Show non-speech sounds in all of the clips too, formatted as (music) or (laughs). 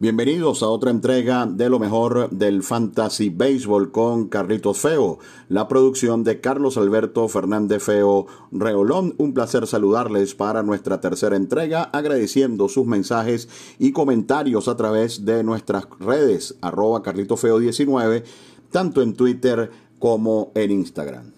Bienvenidos a otra entrega de lo mejor del Fantasy Baseball con Carlitos Feo, la producción de Carlos Alberto Fernández Feo Reolón. Un placer saludarles para nuestra tercera entrega, agradeciendo sus mensajes y comentarios a través de nuestras redes, arroba carlitosfeo19, tanto en Twitter como en Instagram.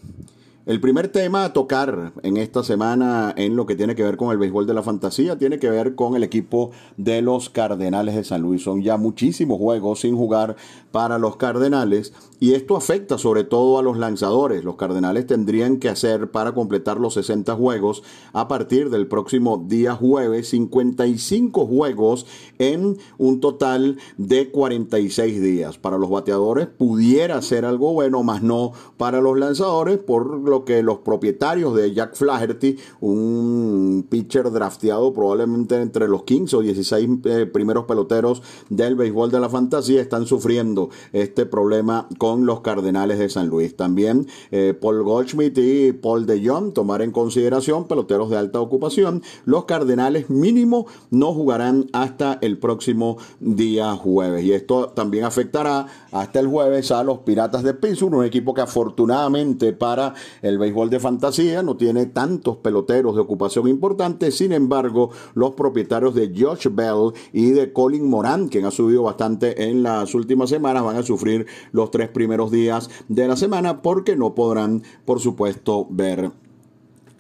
El primer tema a tocar en esta semana en lo que tiene que ver con el béisbol de la fantasía tiene que ver con el equipo de los Cardenales de San Luis. Son ya muchísimos juegos sin jugar para los Cardenales y esto afecta sobre todo a los lanzadores. Los Cardenales tendrían que hacer para completar los 60 juegos a partir del próximo día jueves 55 juegos en un total de 46 días. Para los bateadores pudiera ser algo bueno, más no para los lanzadores, por lo que los propietarios de Jack Flaherty, un pitcher drafteado probablemente entre los 15 o 16 eh, primeros peloteros del béisbol de la fantasía, están sufriendo este problema con los Cardenales de San Luis. También eh, Paul Goldschmidt y Paul de Jong tomar en consideración peloteros de alta ocupación. Los Cardenales mínimo no jugarán hasta el próximo día jueves. Y esto también afectará hasta el jueves a los Piratas de Pittsburgh, un equipo que afortunadamente para el béisbol de fantasía no tiene tantos peloteros de ocupación importantes. Sin embargo, los propietarios de Josh Bell y de Colin Moran, quien ha subido bastante en las últimas semanas, van a sufrir los tres primeros días de la semana porque no podrán, por supuesto, ver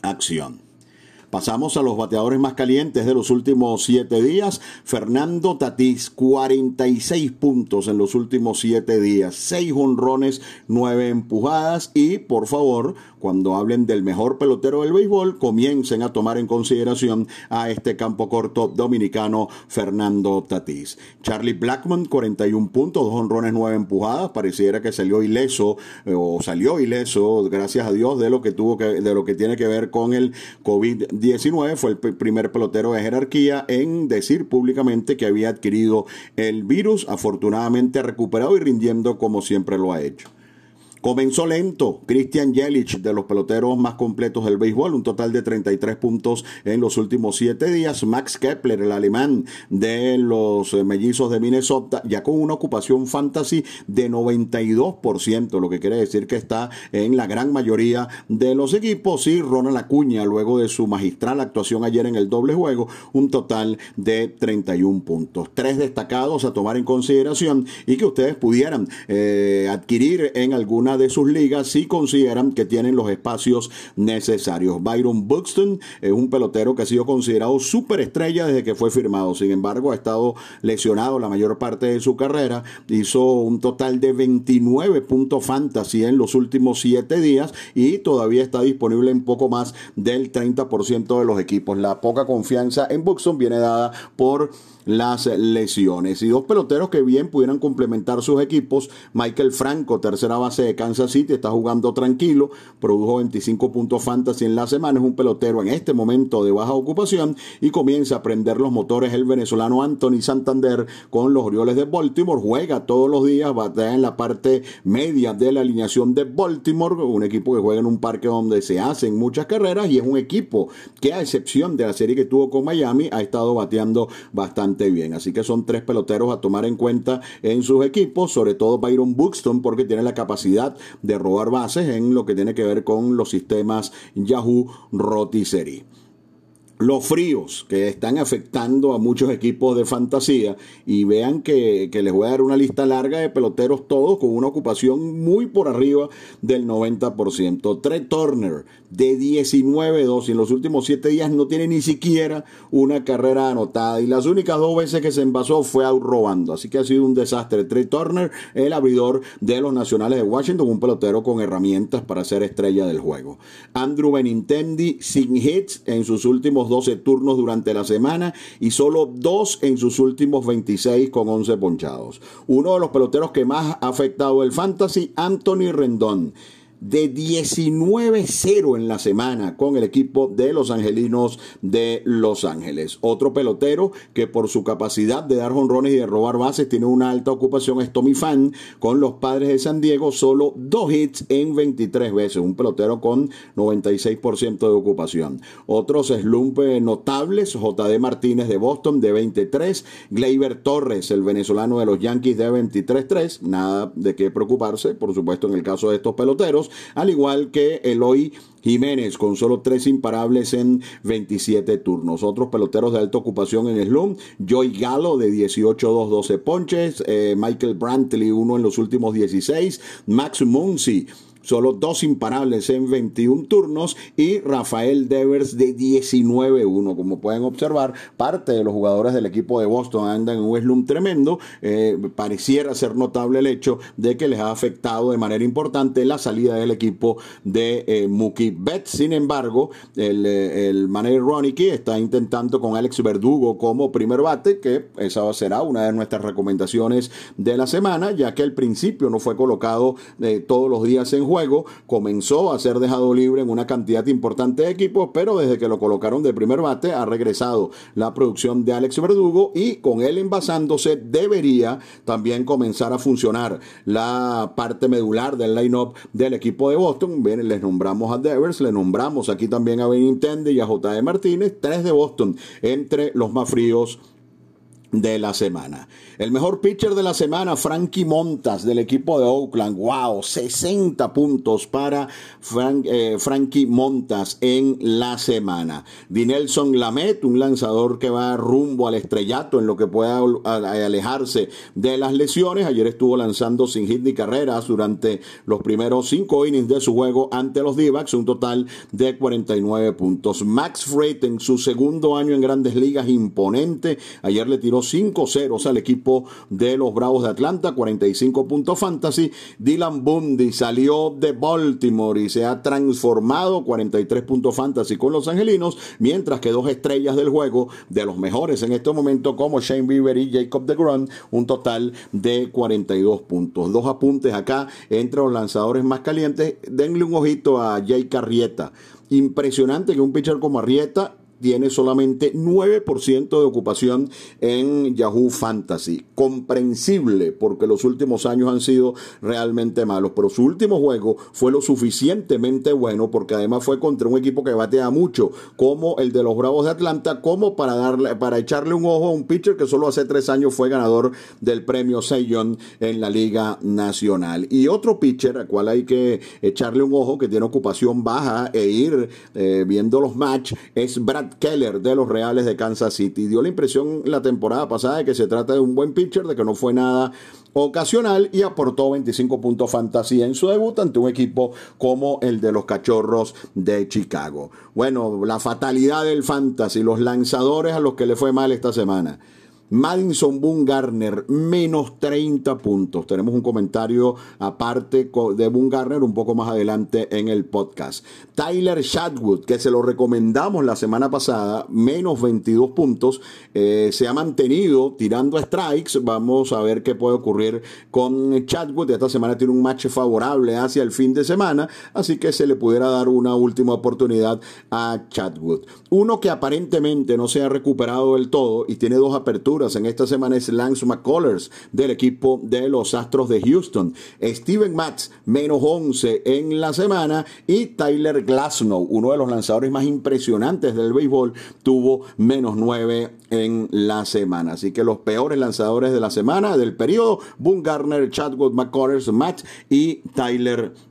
acción. Pasamos a los bateadores más calientes de los últimos siete días. Fernando Tatís, 46 puntos en los últimos siete días, 6 honrones, 9 empujadas y, por favor, cuando hablen del mejor pelotero del béisbol, comiencen a tomar en consideración a este campo corto dominicano Fernando Tatís. Charlie Blackman, 41 puntos, 2 honrones, 9 empujadas. Pareciera que salió ileso eh, o salió ileso, gracias a Dios, de lo que tuvo que, de lo que tiene que ver con el COVID-19. Fue el primer pelotero de jerarquía en decir públicamente que había adquirido el virus. Afortunadamente recuperado y rindiendo como siempre lo ha hecho. Comenzó lento Christian Jelic de los peloteros más completos del béisbol, un total de 33 puntos en los últimos siete días. Max Kepler, el alemán de los mellizos de Minnesota, ya con una ocupación fantasy de 92%, lo que quiere decir que está en la gran mayoría de los equipos. Y Ronald Acuña, luego de su magistral actuación ayer en el doble juego, un total de 31 puntos. Tres destacados a tomar en consideración y que ustedes pudieran eh, adquirir en alguna de sus ligas si consideran que tienen los espacios necesarios. Byron Buxton es un pelotero que ha sido considerado superestrella desde que fue firmado. Sin embargo, ha estado lesionado la mayor parte de su carrera. Hizo un total de 29 puntos fantasy en los últimos 7 días y todavía está disponible en poco más del 30% de los equipos. La poca confianza en Buxton viene dada por las lesiones. Y dos peloteros que bien pudieran complementar sus equipos. Michael Franco, tercera base de Kansas City, está jugando tranquilo, produjo 25 puntos fantasy en la semana, es un pelotero en este momento de baja ocupación y comienza a prender los motores el venezolano Anthony Santander con los Orioles de Baltimore, juega todos los días, batea en la parte media de la alineación de Baltimore, un equipo que juega en un parque donde se hacen muchas carreras y es un equipo que a excepción de la serie que tuvo con Miami ha estado bateando bastante bien. Así que son tres peloteros a tomar en cuenta en sus equipos, sobre todo Byron Buxton, porque tiene la capacidad de robar bases en lo que tiene que ver con los sistemas Yahoo Rotisserie los fríos que están afectando a muchos equipos de fantasía y vean que, les voy a dar una lista larga de peloteros todos con una ocupación muy por arriba del 90%. Trey Turner de 19-2 y en los últimos 7 días no tiene ni siquiera una carrera anotada y las únicas dos veces que se envasó fue out robando. Así que ha sido un desastre. Trey Turner, el abridor de los Nacionales de Washington, un pelotero con herramientas para ser estrella del juego. Andrew Benintendi sin hits en sus últimos 12 turnos durante la semana y solo dos en sus últimos 26 con 11 ponchados. Uno de los peloteros que más ha afectado el fantasy, Anthony Rendón de 19-0 en la semana con el equipo de los Angelinos de Los Ángeles. Otro pelotero que por su capacidad de dar jonrones y de robar bases tiene una alta ocupación es Tommy Fan con los padres de San Diego, solo dos hits en 23 veces, un pelotero con 96% de ocupación. Otros slump notables, JD Martínez de Boston de 23, Gleyber Torres, el venezolano de los Yankees de 23-3, nada de qué preocuparse, por supuesto en el caso de estos peloteros, al igual que Eloy Jiménez con solo tres imparables en 27 turnos. Otros peloteros de alta ocupación en Slum, Joy Gallo de 18-2-12 ponches, eh, Michael Brantley uno en los últimos 16, Max Muncy solo dos imparables en 21 turnos y Rafael Devers de 19-1. Como pueden observar, parte de los jugadores del equipo de Boston andan en un slump tremendo. Eh, pareciera ser notable el hecho de que les ha afectado de manera importante la salida del equipo de eh, Mookie Betts. Sin embargo, el, eh, el manager Ronicky está intentando con Alex Verdugo como primer bate, que esa será una de nuestras recomendaciones de la semana, ya que al principio no fue colocado todos los días en juego, comenzó a ser dejado libre en una cantidad importante de equipos, pero desde que lo colocaron de primer bate ha regresado la producción de Alex Verdugo y con él envasándose debería también comenzar a funcionar la parte medular del line-up del equipo de Boston. Bien, les nombramos a Devers, le nombramos aquí también a Benintendi y a J.D. Martínez, tres de Boston entre los más fríos de la semana. El mejor pitcher de la semana, Frankie Montas del equipo de Oakland. Wow, 60 puntos para eh, Frankie Montas en la semana. Dinelson Lamet, un lanzador que va rumbo al estrellato en lo que pueda alejarse de las lesiones. Ayer estuvo lanzando sin hit ni carreras durante los primeros cinco innings de su juego ante los d un total de 49 puntos. Max Freight en su segundo año en grandes ligas, imponente. Ayer le tiró 5-0 al equipo de los Bravos de Atlanta, 45 puntos fantasy. Dylan Bundy salió de Baltimore y se ha transformado 43 puntos fantasy con los angelinos, mientras que dos estrellas del juego de los mejores en este momento como Shane Bieber y Jacob DeGrom, un total de 42 puntos. Dos apuntes acá entre los lanzadores más calientes. Denle un ojito a Jay Carrieta. Impresionante que un pitcher como Arrieta tiene solamente 9% de ocupación en Yahoo Fantasy. Comprensible porque los últimos años han sido realmente malos, pero su último juego fue lo suficientemente bueno porque además fue contra un equipo que batea mucho, como el de los Bravos de Atlanta, como para darle para echarle un ojo a un pitcher que solo hace tres años fue ganador del premio Seiyon en la Liga Nacional. Y otro pitcher al cual hay que echarle un ojo que tiene ocupación baja e ir eh, viendo los match es Brad Keller de los Reales de Kansas City. Dio la impresión la temporada pasada de que se trata de un buen pitcher, de que no fue nada ocasional y aportó 25 puntos fantasía en su debut ante un equipo como el de los Cachorros de Chicago. Bueno, la fatalidad del fantasy, los lanzadores a los que le fue mal esta semana. Madison Boone Garner, menos 30 puntos. Tenemos un comentario aparte de Boone Garner un poco más adelante en el podcast. Tyler Shadwood, que se lo recomendamos la semana pasada, menos 22 puntos. Eh, se ha mantenido tirando strikes. Vamos a ver qué puede ocurrir con Shadwood. Esta semana tiene un match favorable hacia el fin de semana, así que se le pudiera dar una última oportunidad a Chadwood. Uno que aparentemente no se ha recuperado del todo y tiene dos aperturas en esta semana es Lance McCullers del equipo de los Astros de Houston. Steven Matz, menos 11 en la semana. Y Tyler Glasnow, uno de los lanzadores más impresionantes del béisbol, tuvo menos 9 en la semana. Así que los peores lanzadores de la semana, del periodo, Boone Garner, Chadwick McCullers, Matt y Tyler Glasnow.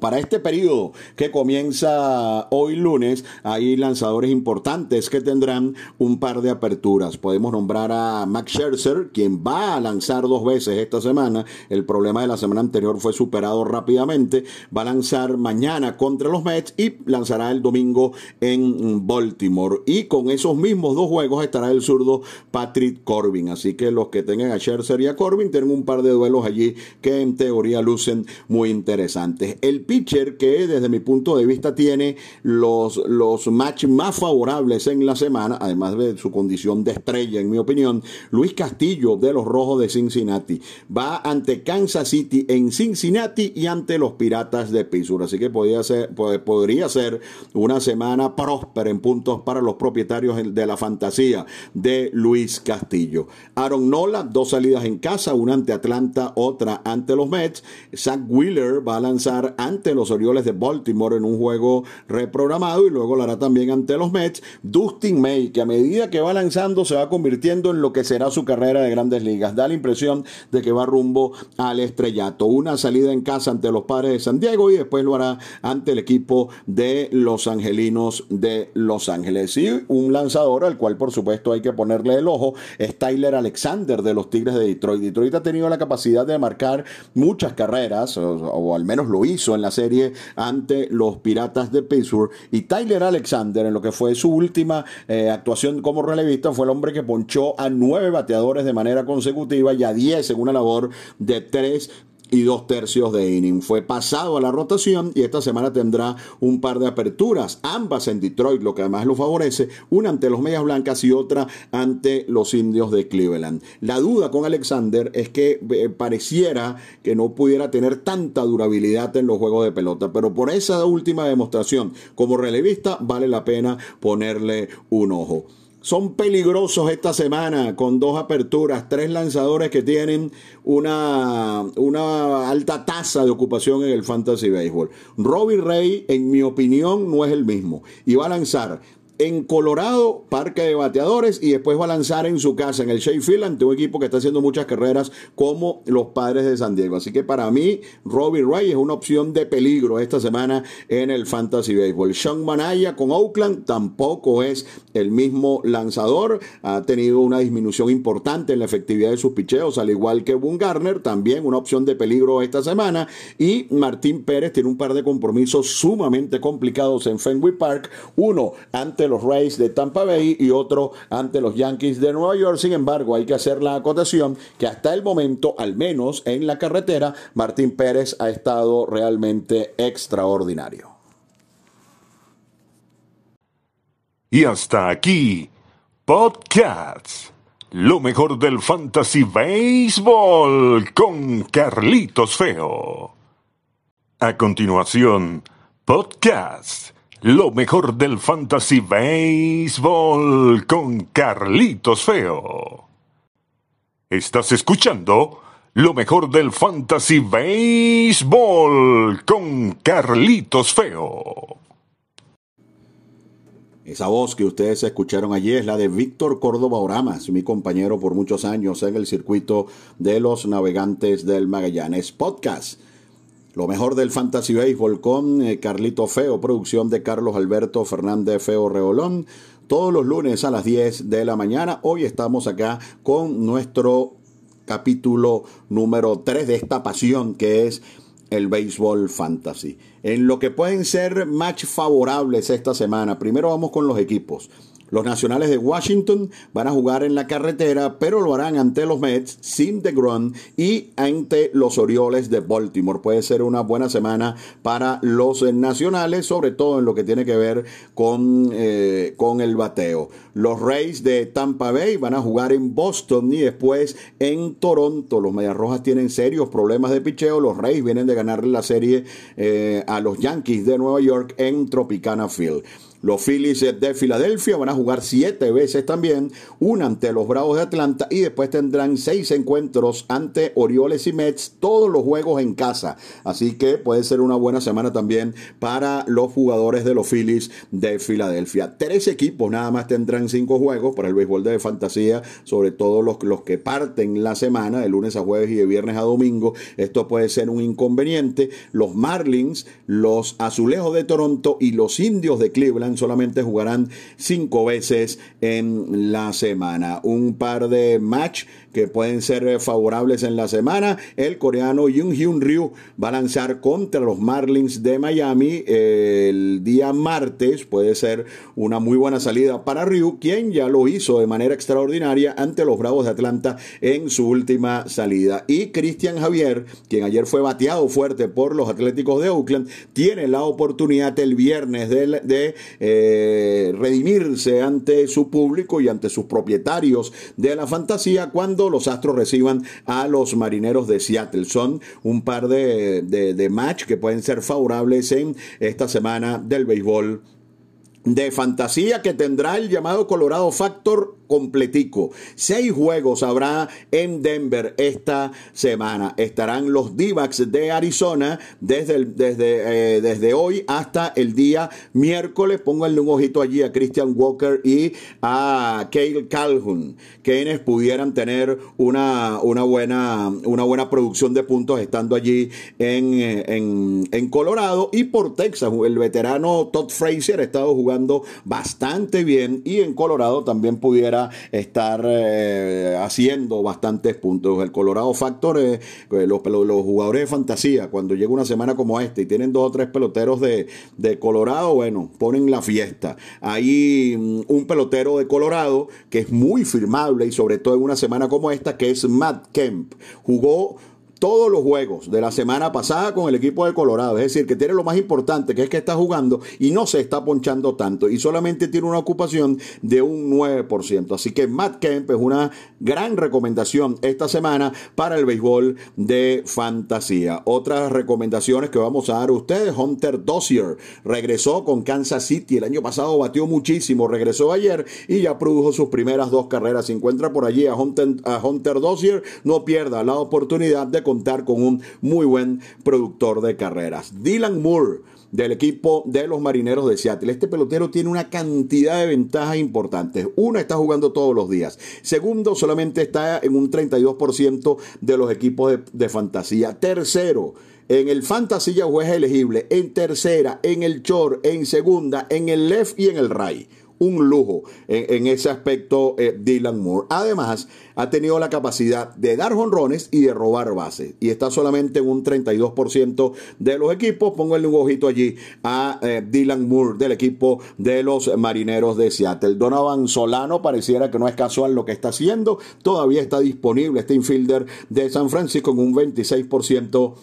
Para este periodo que comienza hoy lunes, hay lanzadores importantes que tendrán un par de aperturas. Podemos nombrar a Max Scherzer, quien va a lanzar dos veces esta semana. El problema de la semana anterior fue superado rápidamente. Va a lanzar mañana contra los Mets y lanzará el domingo en Baltimore. Y con esos mismos dos juegos estará el zurdo Patrick Corbin. Así que los que tengan a Scherzer y a Corbin tienen un par de duelos allí que en teoría lucen muy interesantes. El pitcher que desde mi punto de vista tiene los, los matches más favorables en la semana, además de su condición de estrella, en mi opinión, Luis Castillo de los Rojos de Cincinnati. Va ante Kansas City en Cincinnati y ante los Piratas de Pittsburgh. Así que podría ser, podría ser una semana próspera en puntos para los propietarios de la fantasía de Luis Castillo. Aaron Nola, dos salidas en casa, una ante Atlanta, otra ante los Mets. Zach Wheeler va a lanzar ante los Orioles de Baltimore en un juego reprogramado y luego lo hará también ante los Mets. Dustin May, que a medida que va lanzando se va convirtiendo en lo que será su carrera de grandes ligas. Da la impresión de que va rumbo al estrellato. Una salida en casa ante los padres de San Diego y después lo hará ante el equipo de los Angelinos de Los Ángeles. Y un lanzador al cual por supuesto hay que ponerle el ojo es Tyler Alexander de los Tigres de Detroit. Detroit ha tenido la capacidad de marcar muchas carreras, o, al menos lo hizo en la serie ante los Piratas de Pittsburgh. Y Tyler Alexander, en lo que fue su última eh, actuación como relevista, fue el hombre que ponchó a nueve bateadores de manera consecutiva y a diez en una labor de tres y dos tercios de inning. Fue pasado a la rotación y esta semana tendrá un par de aperturas, ambas en Detroit, lo que además lo favorece, una ante los Medias Blancas y otra ante los Indios de Cleveland. La duda con Alexander es que eh, pareciera que no pudiera tener tanta durabilidad en los juegos de pelota, pero por esa última demostración como relevista vale la pena ponerle un ojo son peligrosos esta semana con dos aperturas, tres lanzadores que tienen una, una alta tasa de ocupación en el fantasy baseball. Robbie Ray, en mi opinión, no es el mismo y va a lanzar en Colorado, parque de bateadores, y después va a lanzar en su casa, en el Sheffield, ante un equipo que está haciendo muchas carreras como los padres de San Diego. Así que para mí, Robbie Ray es una opción de peligro esta semana en el Fantasy Baseball. Sean Manaya con Oakland tampoco es el mismo lanzador, ha tenido una disminución importante en la efectividad de sus picheos, al igual que Boone Garner, también una opción de peligro esta semana. Y Martín Pérez tiene un par de compromisos sumamente complicados en Fenway Park, uno ante los Rays de Tampa Bay y otro ante los Yankees de Nueva York. Sin embargo, hay que hacer la acotación que hasta el momento, al menos en la carretera, Martín Pérez ha estado realmente extraordinario. Y hasta aquí, Podcasts. Lo mejor del fantasy baseball con Carlitos Feo. A continuación, Podcast lo mejor del fantasy baseball con Carlitos Feo. Estás escuchando lo mejor del fantasy baseball con Carlitos Feo. Esa voz que ustedes escucharon allí es la de Víctor Córdoba Oramas, mi compañero por muchos años en el circuito de los navegantes del Magallanes Podcast. Lo mejor del Fantasy Baseball con eh, Carlito Feo, producción de Carlos Alberto Fernández Feo Reolón, todos los lunes a las 10 de la mañana. Hoy estamos acá con nuestro capítulo número 3 de esta pasión que es el béisbol fantasy. En lo que pueden ser match favorables esta semana, primero vamos con los equipos. Los Nacionales de Washington van a jugar en la carretera, pero lo harán ante los Mets, sin DeGrom y ante los Orioles de Baltimore. Puede ser una buena semana para los Nacionales, sobre todo en lo que tiene que ver con, eh, con el bateo. Los Rays de Tampa Bay van a jugar en Boston y después en Toronto. Los Medias Rojas tienen serios problemas de picheo. Los Rays vienen de ganarle la serie eh, a los Yankees de Nueva York en Tropicana Field. Los Phillies de Filadelfia van a jugar siete veces también, una ante los Bravos de Atlanta y después tendrán seis encuentros ante Orioles y Mets, todos los juegos en casa. Así que puede ser una buena semana también para los jugadores de los Phillies de Filadelfia. Tres equipos nada más tendrán cinco juegos para el béisbol de fantasía, sobre todo los, los que parten la semana, de lunes a jueves y de viernes a domingo. Esto puede ser un inconveniente. Los Marlins, los Azulejos de Toronto y los Indios de Cleveland Solamente jugarán cinco veces en la semana. Un par de match que pueden ser favorables en la semana. El coreano Jung Hyun Ryu va a lanzar contra los Marlins de Miami el día martes. Puede ser una muy buena salida para Ryu, quien ya lo hizo de manera extraordinaria ante los Bravos de Atlanta en su última salida. Y Cristian Javier, quien ayer fue bateado fuerte por los Atléticos de Oakland, tiene la oportunidad el viernes de, de eh, redimirse ante su público y ante sus propietarios de la fantasía cuando los Astros reciban a los Marineros de Seattle. Son un par de, de, de match que pueden ser favorables en esta semana del béisbol de fantasía que tendrá el llamado Colorado Factor completico. Seis juegos habrá en Denver esta semana. Estarán los d de Arizona desde, desde, eh, desde hoy hasta el día miércoles. Pónganle un ojito allí a Christian Walker y a Kale Calhoun, quienes pudieran tener una, una, buena, una buena producción de puntos estando allí en, en, en Colorado. Y por Texas, el veterano Todd Frazier ha estado jugando bastante bien y en Colorado también pudiera estar eh, haciendo bastantes puntos. El Colorado Factor, eh, los, los, jugadores de fantasía, cuando llega una semana como esta y tienen dos o tres peloteros de, de Colorado, bueno, ponen la fiesta. Hay mm, un pelotero de Colorado que es muy firmable y sobre todo en una semana como esta, que es Matt Kemp. Jugó todos los juegos de la semana pasada con el equipo de Colorado. Es decir, que tiene lo más importante, que es que está jugando y no se está ponchando tanto. Y solamente tiene una ocupación de un 9%. Así que Matt Kemp es una gran recomendación esta semana para el béisbol de fantasía. Otras recomendaciones que vamos a dar a ustedes. Hunter Dossier regresó con Kansas City. El año pasado batió muchísimo. Regresó ayer y ya produjo sus primeras dos carreras. Se encuentra por allí a Hunter, a Hunter Dossier. No pierda la oportunidad de contar con un muy buen productor de carreras. Dylan Moore del equipo de los Marineros de Seattle. Este pelotero tiene una cantidad de ventajas importantes. Uno, está jugando todos los días. Segundo, solamente está en un 32% de los equipos de, fantasía. Tercero, en el fantasy ya juega elegible. En tercera, en el short, en segunda, en el left y en el right un lujo en, ese aspecto eh, Dylan Moore. Además, ha tenido la capacidad de dar jonrones y de robar bases. Y está solamente en un 32% de los equipos. Pónganle un ojito allí a eh, Dylan Moore del equipo de los Marineros de Seattle. Donovan Solano pareciera que no es casual lo que está haciendo. Todavía está disponible este infielder de San Francisco en un 26%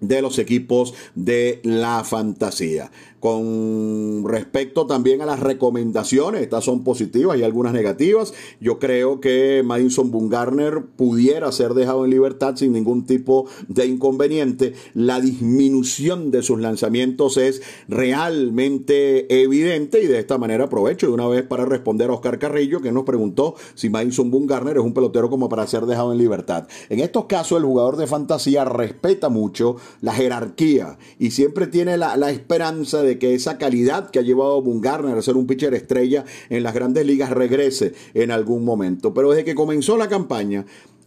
de los equipos de la fantasía. Con respecto también a las recomendaciones, estas son positivas y algunas negativas. Yo creo que Madison Bungarner pudiera ser dejado en libertad sin ningún tipo de inconveniente. La disminución de sus lanzamientos es realmente evidente y de esta manera aprovecho de una vez para responder a Oscar Carrillo que nos preguntó si Madison Bungarner es un pelotero como para ser dejado en libertad. En estos casos el jugador de fantasía respeta mucho la jerarquía y siempre tiene la, la esperanza de que esa calidad que ha llevado Bungarner a ser un pitcher estrella en las grandes ligas regrese en algún momento. Pero desde que comenzó la campaña,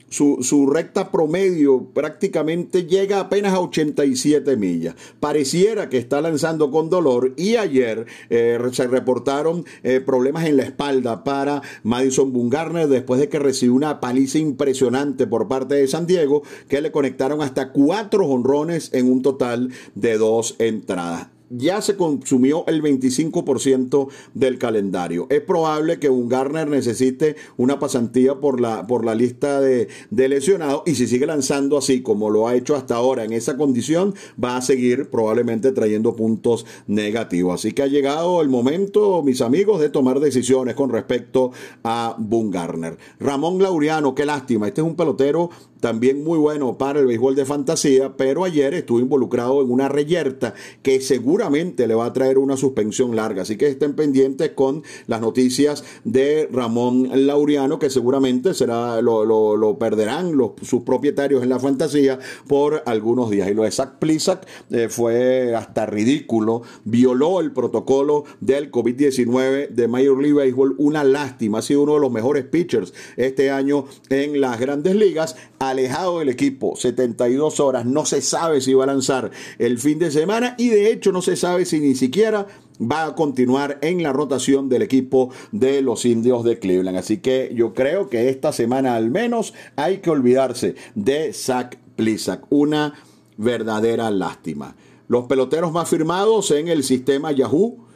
su, recta promedio prácticamente llega apenas a 87 millas. Pareciera que está lanzando con dolor y ayer eh, se reportaron eh, problemas en la espalda para Madison Bungarner después de que recibió una paliza impresionante por parte de San Diego que le conectaron hasta cuatro honrones en un total de dos entradas ya se consumió el 25% del calendario. Es probable que un Garner necesite una pasantía por la, por la lista de, de, lesionados y si sigue lanzando así como lo ha hecho hasta ahora en esa condición, va a seguir probablemente trayendo puntos negativos. Así que ha llegado el momento, mis amigos, de tomar decisiones con respecto a Boone Garner. Ramón Laureano, qué lástima, este es un pelotero también muy bueno para el béisbol de fantasía, pero ayer estuvo involucrado en una reyerta que seguramente le va a traer una suspensión larga. Así que estén pendientes con las noticias de Ramón Laureano, que seguramente será lo, lo, perderán los, sus propietarios en la fantasía por algunos días. Y lo de Zach Plisak eh, fue hasta ridículo, violó el protocolo del COVID-19 de Major League Baseball, una lástima, ha sido uno de los mejores pitchers este año en las grandes ligas alejado del equipo 72 horas, no se sabe si va a lanzar el fin de semana y de hecho no se sabe si ni siquiera va a continuar en la rotación del equipo de los indios de Cleveland. Así que yo creo que esta semana al menos hay que olvidarse de Zach Plisak. Una verdadera lástima. Los peloteros más firmados en el sistema Yahoo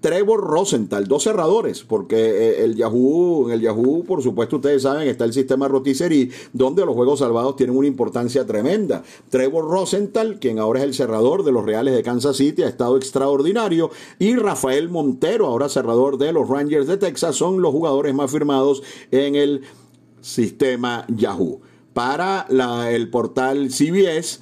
Trevor Rosenthal, dos cerradores, porque eh, el Yahoo, en el Yahoo, por supuesto, ustedes saben, está el sistema rotisserie, donde los juegos salvados tienen una importancia tremenda. Trevor Rosenthal, quien ahora es el cerrador de los Reales de Kansas City, ha estado extraordinario, y Rafael Montero, ahora cerrador de los Rangers de Texas, son los jugadores más firmados en el sistema Yahoo. Para el portal CBS,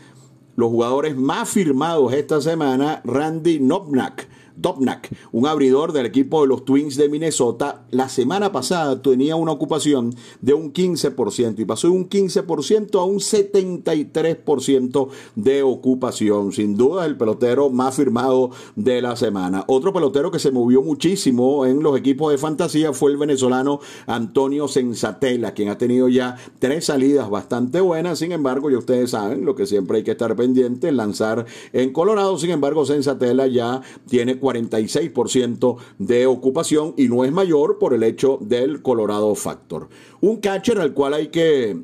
los jugadores más firmados esta semana, Randy Nopnak Dopnak, un abridor del equipo de los Twins de Minnesota, la semana pasada tenía una ocupación de un 15% y pasó de un 15% a un 73% de ocupación. Sin duda el pelotero más firmado de la semana. Otro pelotero que se movió muchísimo en los equipos de fantasía fue el venezolano Antonio Sensatela, quien ha tenido ya tres salidas bastante buenas. Sin embargo, ya ustedes saben lo que siempre hay que estar pendiente, lanzar en Colorado. Sin embargo, Sensatela ya tiene 46% de ocupación y no es mayor por el hecho del Colorado Factor. Un catcher al cual hay que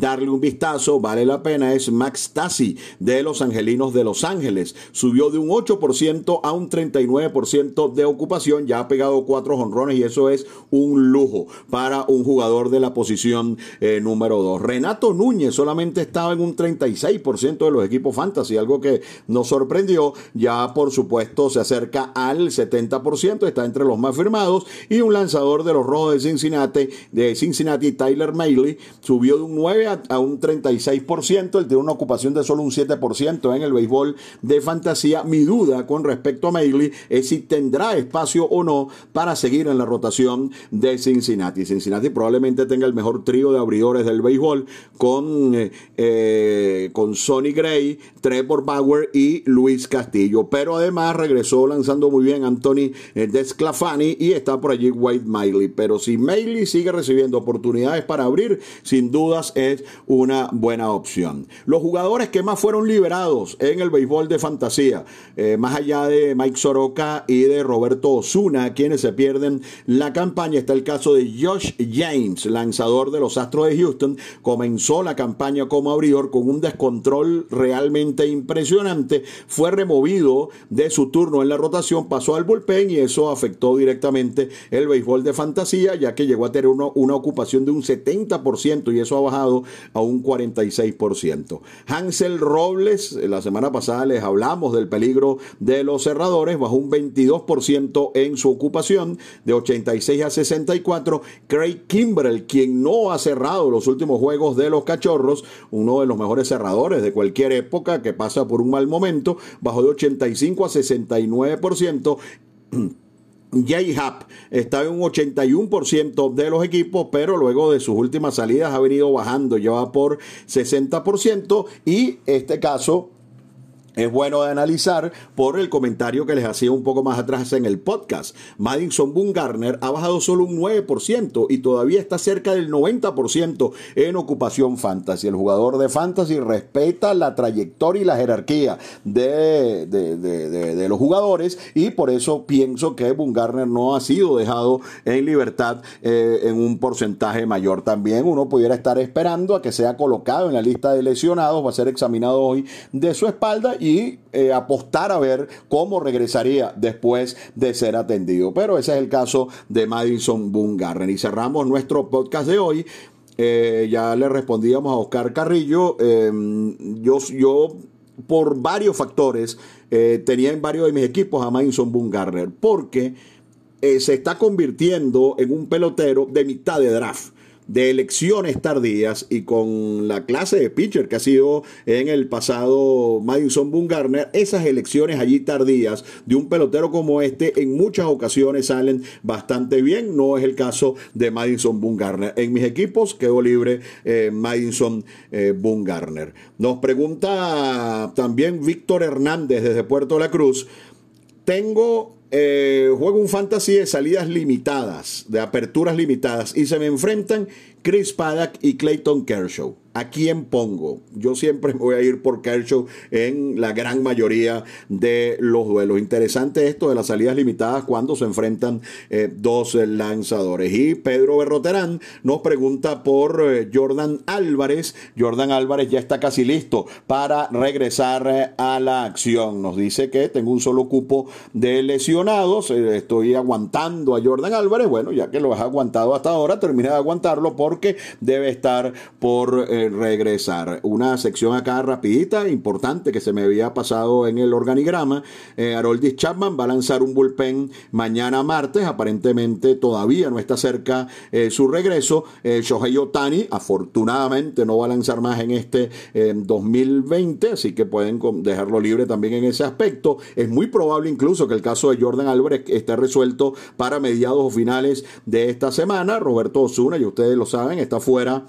darle un vistazo, vale la pena, es Max Tassi de los Angelinos de Los Ángeles. Subió de un 8% a un 39% de ocupación, ya ha pegado cuatro honrones y eso es un lujo para un jugador de la posición eh, número 2. Renato Núñez solamente estaba en un 36% de los equipos fantasy, algo que nos sorprendió, ya por supuesto se acerca al 70%, está entre los más firmados y un lanzador de los Rojos de Cincinnati, de Cincinnati Tyler Mailey, subió de un 9 a, un 36%, él tiene una ocupación de solo un 7% en el béisbol de fantasía. Mi duda con respecto a Mailey es si tendrá espacio o no para seguir en la rotación de Cincinnati. Cincinnati probablemente tenga el mejor trío de abridores del béisbol con, eh, eh, con Sonny Gray, Trevor Bauer y Luis Castillo. Pero además regresó lanzando muy bien Anthony eh, Desclafani y está por allí White Miley. Pero si Mailey sigue recibiendo oportunidades para abrir, sin dudas una buena opción. Los jugadores que más fueron liberados en el béisbol de fantasía, eh, más allá de Mike Soroka y de Roberto Osuna, quienes se pierden la campaña, está el caso de Josh James, lanzador de los Astros de Houston, comenzó la campaña como abridor con un descontrol realmente impresionante, fue removido de su turno en la rotación, pasó al bullpen y eso afectó directamente el béisbol de fantasía, ya que llegó a tener una ocupación de un 70% y eso ha bajado a un 46%. Hansel Robles, la semana pasada les hablamos del peligro de los cerradores, bajó un 22% en su ocupación, de 86 a 64. Craig Kimbrell, quien no ha cerrado los últimos juegos de los cachorros, uno de los mejores cerradores de cualquier época que pasa por un mal momento, bajó de 85 a 69%. (clears throat) J-Hap está en un 81% de los equipos, pero luego de sus últimas salidas ha venido bajando, ya va por 60% y este caso es bueno de analizar por el comentario que les hacía un poco más atrás en el podcast. Madison Garner ha bajado solo un 9% y todavía está cerca del 90% en ocupación fantasy. El jugador de fantasy respeta la trayectoria y la jerarquía de, de, los jugadores y por eso pienso que Garner no ha sido dejado en libertad eh, en un porcentaje mayor. También uno pudiera estar esperando a que sea colocado en la lista de lesionados, va a ser examinado hoy de su espalda y eh, apostar a ver cómo regresaría después de ser atendido. Pero ese es el caso de Madison Bungarren. Y cerramos nuestro podcast de hoy. Eh, ya le respondíamos a Oscar Carrillo. Em, yo, yo, por varios factores, eh, tenía en varios de mis equipos a Madison Bungarner, porque se está convirtiendo en un pelotero de mitad de draft de elecciones tardías y con la clase de pitcher que ha sido en el pasado Madison Bumgarner, esas elecciones allí tardías de un pelotero como este en muchas ocasiones salen bastante bien. No es el caso de Madison Bumgarner. En mis equipos quedó libre eh, Madison eh, Bumgarner. Nos pregunta también Víctor Hernández desde Puerto La Cruz. Tengo eh, juego un fantasy de salidas limitadas, de aperturas limitadas, y se me enfrentan Chris Paddock y Clayton Kershaw. ¿A quién pongo? Yo siempre (laughs) voy a ir por Kershaw en la gran mayoría de los duelos. Interesante esto de las salidas limitadas cuando se enfrentan eh, dos lanzadores. Y Pedro Berroterán nos pregunta por eh, Jordan Álvarez. Jordan Álvarez ya está casi listo para regresar eh, a la acción. Nos dice que tengo un solo cupo de lesionados. estoy aguantando a Jordan Álvarez. Bueno, ya que lo has aguantado hasta ahora, termina de aguantarlo porque debe estar por regresar. Una sección acá rapidita, importante, que se me había pasado en el organigrama. Eh, Haroldis Chapman va a lanzar un bullpen mañana martes. Aparentemente todavía no está cerca eh, su regreso. Eh, Shohei Otani, afortunadamente, no va a lanzar más en este 2020, así que pueden dejarlo libre también en ese aspecto. Es muy probable incluso que el caso de Jordan Álvarez esté resuelto para mediados o finales de esta semana. Roberto Osuna, y ustedes lo saben, está fuera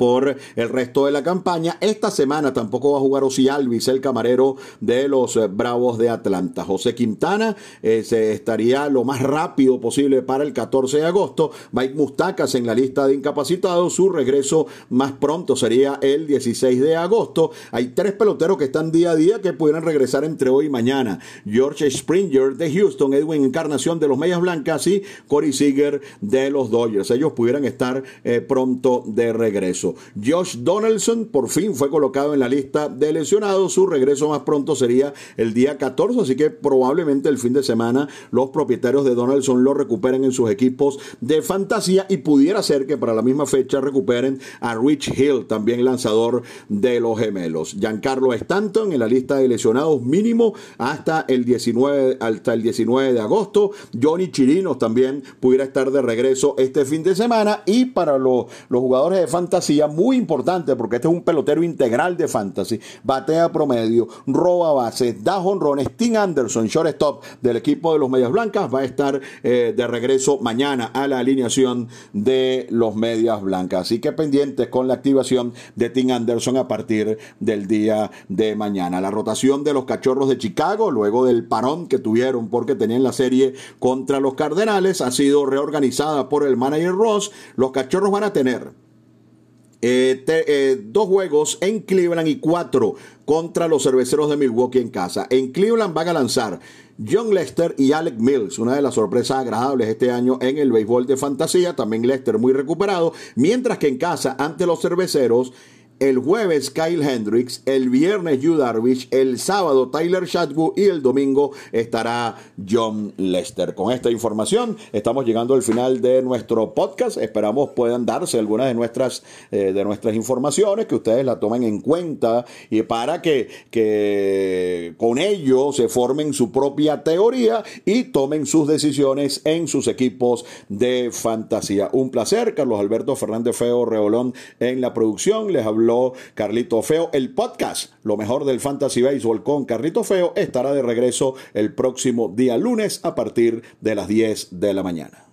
por el resto de la campaña. Esta semana tampoco va a jugar Osi Alvis, el camarero de los eh, Bravos de Atlanta. José Quintana eh, se estaría lo más rápido posible para el 14 de agosto. Mike Mustacas en la lista de incapacitados. Su regreso más pronto sería el 16 de agosto. Hay tres peloteros que están día a día que pudieran regresar entre hoy y mañana. George Springer de Houston, Edwin Encarnación de los Medias Blancas y Corey Seager de los Dodgers. Ellos pudieran estar eh, pronto de regreso. Josh Donaldson por fin fue colocado en la lista de lesionados. Su regreso más pronto sería el día 14, así que probablemente el fin de semana los propietarios de Donaldson lo recuperen en sus equipos de fantasía y pudiera ser que para la misma fecha recuperen a Rich Hill, también lanzador de los gemelos. Giancarlo Stanton en la lista de lesionados mínimo hasta el 19, hasta el 19 de agosto. Johnny Chirinos también pudiera estar de regreso este fin de semana y para los, los jugadores de fantasía muy importante porque este es un pelotero integral de fantasy. Batea promedio, roba bases, da honrones. Tim Anderson, shortstop del equipo de los Medias Blancas, va a estar eh, de regreso mañana a la alineación de los Medias Blancas. Así que pendientes con la activación de Tim Anderson a partir del día de mañana. La rotación de los Cachorros de Chicago, luego del parón que tuvieron porque tenían la serie contra los Cardenales, ha sido reorganizada por el manager Ross. Los Cachorros van a tener eh, eh, dos juegos en Cleveland y cuatro contra los cerveceros de Milwaukee en casa. En Cleveland van a lanzar John Lester y Alec Mills, una de las sorpresas agradables este año en el béisbol de fantasía. También Lester muy recuperado. Mientras que en casa, ante los cerveceros, el jueves Kyle Hendricks, el viernes Yu Darvish, el sábado Tyler Chatwood y el domingo estará John Lester. Con esta información estamos llegando al final de nuestro podcast. Esperamos puedan darse algunas de nuestras, eh, de nuestras informaciones, que ustedes la tomen en cuenta y para que, que con ello se formen su propia teoría y tomen sus decisiones en sus equipos de fantasía. Un placer, Carlos Alberto Fernández Feo Reolón en la producción. Les Carlito Feo. El podcast, lo mejor del Fantasy Baseball con Carlito Feo, estará de regreso el próximo día lunes a partir de las 10 de la mañana.